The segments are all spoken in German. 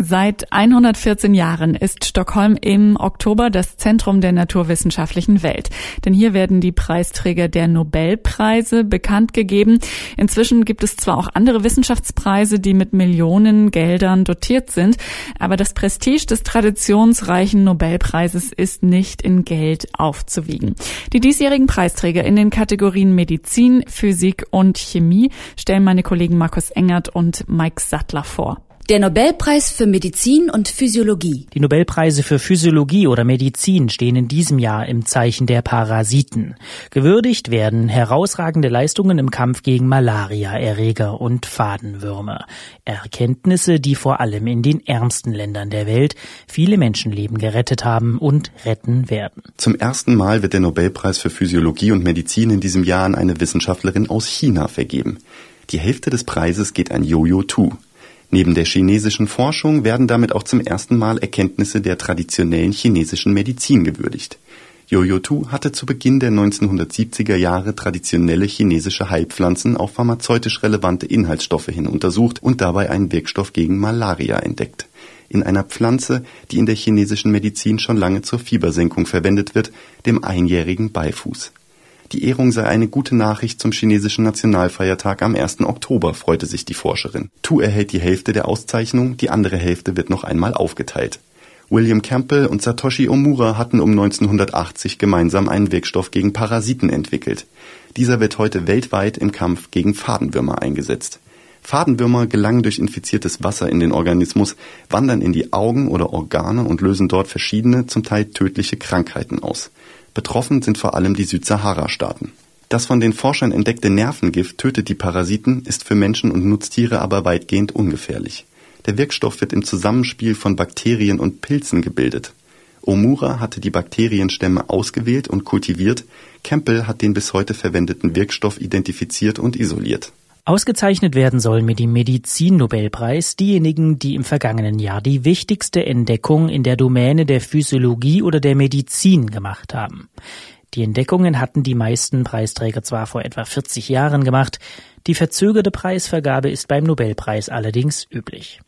Seit 114 Jahren ist Stockholm im Oktober das Zentrum der naturwissenschaftlichen Welt. Denn hier werden die Preisträger der Nobelpreise bekannt gegeben. Inzwischen gibt es zwar auch andere Wissenschaftspreise, die mit Millionen Geldern dotiert sind, aber das Prestige des traditionsreichen Nobelpreises ist nicht in Geld aufzuwiegen. Die diesjährigen Preisträger in den Kategorien Medizin, Physik und Chemie stellen meine Kollegen Markus Engert und Mike Sattler vor. Der Nobelpreis für Medizin und Physiologie. Die Nobelpreise für Physiologie oder Medizin stehen in diesem Jahr im Zeichen der Parasiten. Gewürdigt werden herausragende Leistungen im Kampf gegen Malaria, Erreger und Fadenwürmer. Erkenntnisse, die vor allem in den ärmsten Ländern der Welt viele Menschenleben gerettet haben und retten werden. Zum ersten Mal wird der Nobelpreis für Physiologie und Medizin in diesem Jahr an eine Wissenschaftlerin aus China vergeben. Die Hälfte des Preises geht an Jojo Tu. Neben der chinesischen Forschung werden damit auch zum ersten Mal Erkenntnisse der traditionellen chinesischen Medizin gewürdigt. Yo-Yo Tu hatte zu Beginn der 1970er Jahre traditionelle chinesische Heilpflanzen auf pharmazeutisch relevante Inhaltsstoffe hin untersucht und dabei einen Wirkstoff gegen Malaria entdeckt. In einer Pflanze, die in der chinesischen Medizin schon lange zur Fiebersenkung verwendet wird, dem einjährigen Beifuß. Die Ehrung sei eine gute Nachricht zum chinesischen Nationalfeiertag am 1. Oktober, freute sich die Forscherin. Tu erhält die Hälfte der Auszeichnung, die andere Hälfte wird noch einmal aufgeteilt. William Campbell und Satoshi Omura hatten um 1980 gemeinsam einen Wirkstoff gegen Parasiten entwickelt. Dieser wird heute weltweit im Kampf gegen Fadenwürmer eingesetzt. Fadenwürmer gelangen durch infiziertes Wasser in den Organismus, wandern in die Augen oder Organe und lösen dort verschiedene, zum Teil tödliche Krankheiten aus. Betroffen sind vor allem die Südsahara-Staaten. Das von den Forschern entdeckte Nervengift tötet die Parasiten, ist für Menschen und Nutztiere aber weitgehend ungefährlich. Der Wirkstoff wird im Zusammenspiel von Bakterien und Pilzen gebildet. Omura hatte die Bakterienstämme ausgewählt und kultiviert, Campbell hat den bis heute verwendeten Wirkstoff identifiziert und isoliert. Ausgezeichnet werden sollen mit dem Medizin-Nobelpreis diejenigen, die im vergangenen Jahr die wichtigste Entdeckung in der Domäne der Physiologie oder der Medizin gemacht haben. Die Entdeckungen hatten die meisten Preisträger zwar vor etwa 40 Jahren gemacht, die verzögerte Preisvergabe ist beim Nobelpreis allerdings üblich.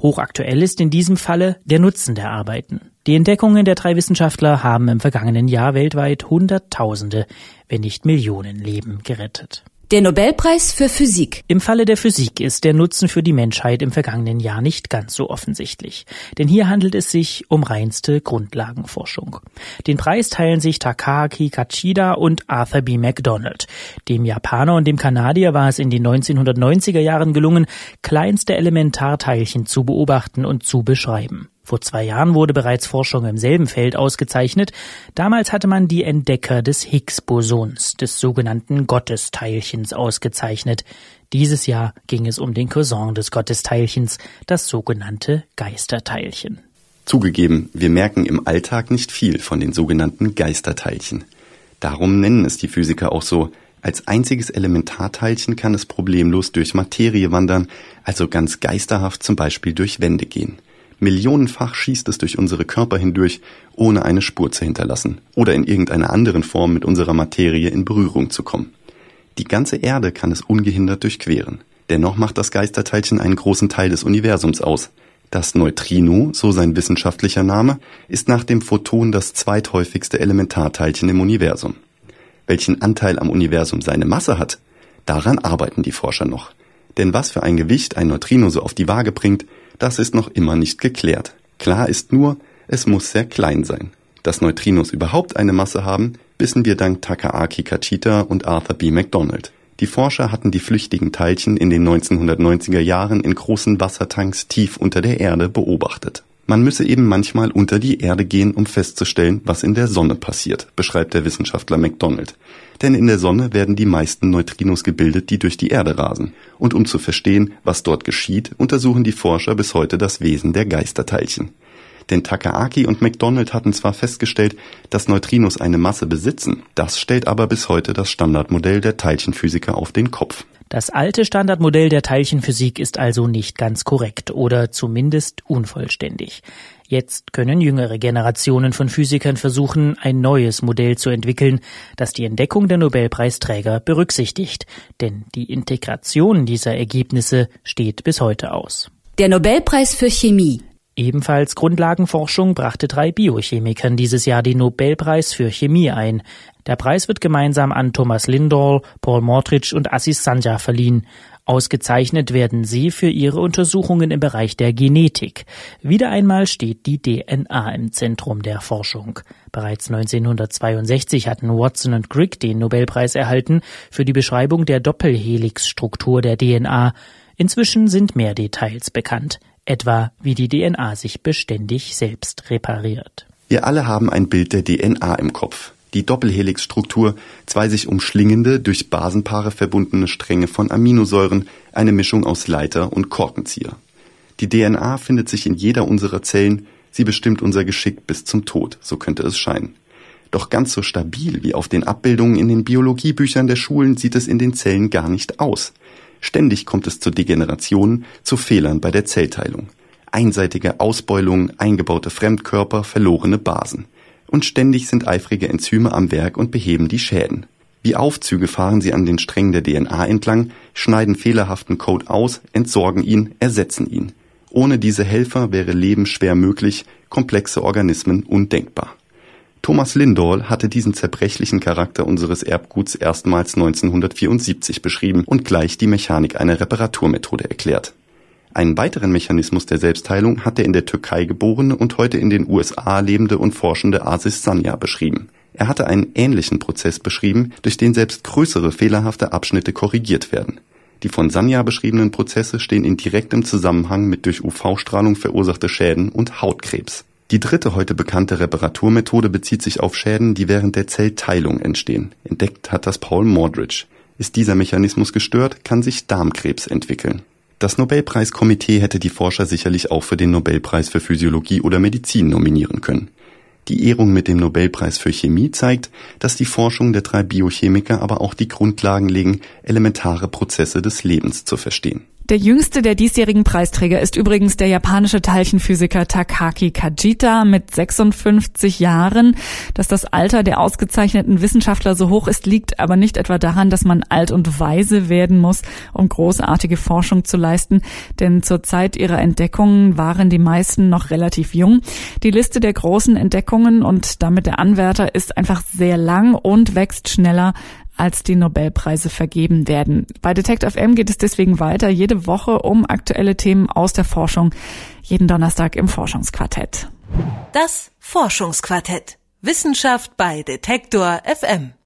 Hochaktuell ist in diesem Falle der Nutzen der Arbeiten. Die Entdeckungen der drei Wissenschaftler haben im vergangenen Jahr weltweit Hunderttausende, wenn nicht Millionen Leben gerettet. Der Nobelpreis für Physik. Im Falle der Physik ist der Nutzen für die Menschheit im vergangenen Jahr nicht ganz so offensichtlich. Denn hier handelt es sich um reinste Grundlagenforschung. Den Preis teilen sich Takaaki Kachida und Arthur B. MacDonald. Dem Japaner und dem Kanadier war es in den 1990er Jahren gelungen, kleinste Elementarteilchen zu beobachten und zu beschreiben. Vor zwei Jahren wurde bereits Forschung im selben Feld ausgezeichnet. Damals hatte man die Entdecker des Higgs-Bosons, des sogenannten Gottesteilchens, ausgezeichnet. Dieses Jahr ging es um den Cousin des Gottesteilchens, das sogenannte Geisterteilchen. Zugegeben, wir merken im Alltag nicht viel von den sogenannten Geisterteilchen. Darum nennen es die Physiker auch so. Als einziges Elementarteilchen kann es problemlos durch Materie wandern, also ganz geisterhaft zum Beispiel durch Wände gehen. Millionenfach schießt es durch unsere Körper hindurch, ohne eine Spur zu hinterlassen oder in irgendeiner anderen Form mit unserer Materie in Berührung zu kommen. Die ganze Erde kann es ungehindert durchqueren. Dennoch macht das Geisterteilchen einen großen Teil des Universums aus. Das Neutrino, so sein wissenschaftlicher Name, ist nach dem Photon das zweithäufigste Elementarteilchen im Universum. Welchen Anteil am Universum seine Masse hat, daran arbeiten die Forscher noch. Denn was für ein Gewicht ein Neutrino so auf die Waage bringt, das ist noch immer nicht geklärt. Klar ist nur, es muss sehr klein sein. Dass Neutrinos überhaupt eine Masse haben, wissen wir dank Takaaki Kachita und Arthur B. MacDonald. Die Forscher hatten die flüchtigen Teilchen in den 1990er Jahren in großen Wassertanks tief unter der Erde beobachtet. Man müsse eben manchmal unter die Erde gehen, um festzustellen, was in der Sonne passiert, beschreibt der Wissenschaftler MacDonald. Denn in der Sonne werden die meisten Neutrinos gebildet, die durch die Erde rasen. Und um zu verstehen, was dort geschieht, untersuchen die Forscher bis heute das Wesen der Geisterteilchen. Denn Takaaki und McDonald hatten zwar festgestellt, dass Neutrinos eine Masse besitzen, das stellt aber bis heute das Standardmodell der Teilchenphysiker auf den Kopf. Das alte Standardmodell der Teilchenphysik ist also nicht ganz korrekt oder zumindest unvollständig. Jetzt können jüngere Generationen von Physikern versuchen, ein neues Modell zu entwickeln, das die Entdeckung der Nobelpreisträger berücksichtigt. Denn die Integration dieser Ergebnisse steht bis heute aus. Der Nobelpreis für Chemie. Ebenfalls Grundlagenforschung brachte drei Biochemikern dieses Jahr den Nobelpreis für Chemie ein. Der Preis wird gemeinsam an Thomas Lindahl, Paul Mortridge und Assis Sanja verliehen. Ausgezeichnet werden sie für ihre Untersuchungen im Bereich der Genetik. Wieder einmal steht die DNA im Zentrum der Forschung. Bereits 1962 hatten Watson und Crick den Nobelpreis erhalten für die Beschreibung der Doppelhelixstruktur der DNA. Inzwischen sind mehr Details bekannt etwa wie die DNA sich beständig selbst repariert. Wir alle haben ein Bild der DNA im Kopf. Die Doppelhelixstruktur, zwei sich umschlingende, durch Basenpaare verbundene Stränge von Aminosäuren, eine Mischung aus Leiter und Korkenzieher. Die DNA findet sich in jeder unserer Zellen, sie bestimmt unser Geschick bis zum Tod, so könnte es scheinen. Doch ganz so stabil wie auf den Abbildungen in den Biologiebüchern der Schulen sieht es in den Zellen gar nicht aus. Ständig kommt es zu Degenerationen, zu Fehlern bei der Zellteilung. Einseitige Ausbeulung, eingebaute Fremdkörper, verlorene Basen. Und ständig sind eifrige Enzyme am Werk und beheben die Schäden. Wie Aufzüge fahren sie an den Strängen der DNA entlang, schneiden fehlerhaften Code aus, entsorgen ihn, ersetzen ihn. Ohne diese Helfer wäre Leben schwer möglich, komplexe Organismen undenkbar. Thomas Lindahl hatte diesen zerbrechlichen Charakter unseres Erbguts erstmals 1974 beschrieben und gleich die Mechanik einer Reparaturmethode erklärt. Einen weiteren Mechanismus der Selbstheilung hat der in der Türkei geborene und heute in den USA lebende und forschende Asis Sanya beschrieben. Er hatte einen ähnlichen Prozess beschrieben, durch den selbst größere fehlerhafte Abschnitte korrigiert werden. Die von Sanya beschriebenen Prozesse stehen in direktem Zusammenhang mit durch UV-Strahlung verursachte Schäden und Hautkrebs. Die dritte heute bekannte Reparaturmethode bezieht sich auf Schäden, die während der Zellteilung entstehen. Entdeckt hat das Paul Mordridge. Ist dieser Mechanismus gestört, kann sich Darmkrebs entwickeln. Das Nobelpreiskomitee hätte die Forscher sicherlich auch für den Nobelpreis für Physiologie oder Medizin nominieren können. Die Ehrung mit dem Nobelpreis für Chemie zeigt, dass die Forschung der drei Biochemiker aber auch die Grundlagen legen, elementare Prozesse des Lebens zu verstehen. Der jüngste der diesjährigen Preisträger ist übrigens der japanische Teilchenphysiker Takaki Kajita mit 56 Jahren. Dass das Alter der ausgezeichneten Wissenschaftler so hoch ist, liegt aber nicht etwa daran, dass man alt und weise werden muss, um großartige Forschung zu leisten. Denn zur Zeit ihrer Entdeckungen waren die meisten noch relativ jung. Die Liste der großen Entdeckungen und damit der Anwärter ist einfach sehr lang und wächst schneller als die Nobelpreise vergeben werden. Bei Detect FM geht es deswegen weiter, jede Woche um aktuelle Themen aus der Forschung, jeden Donnerstag im Forschungsquartett. Das Forschungsquartett. Wissenschaft bei Detektor FM.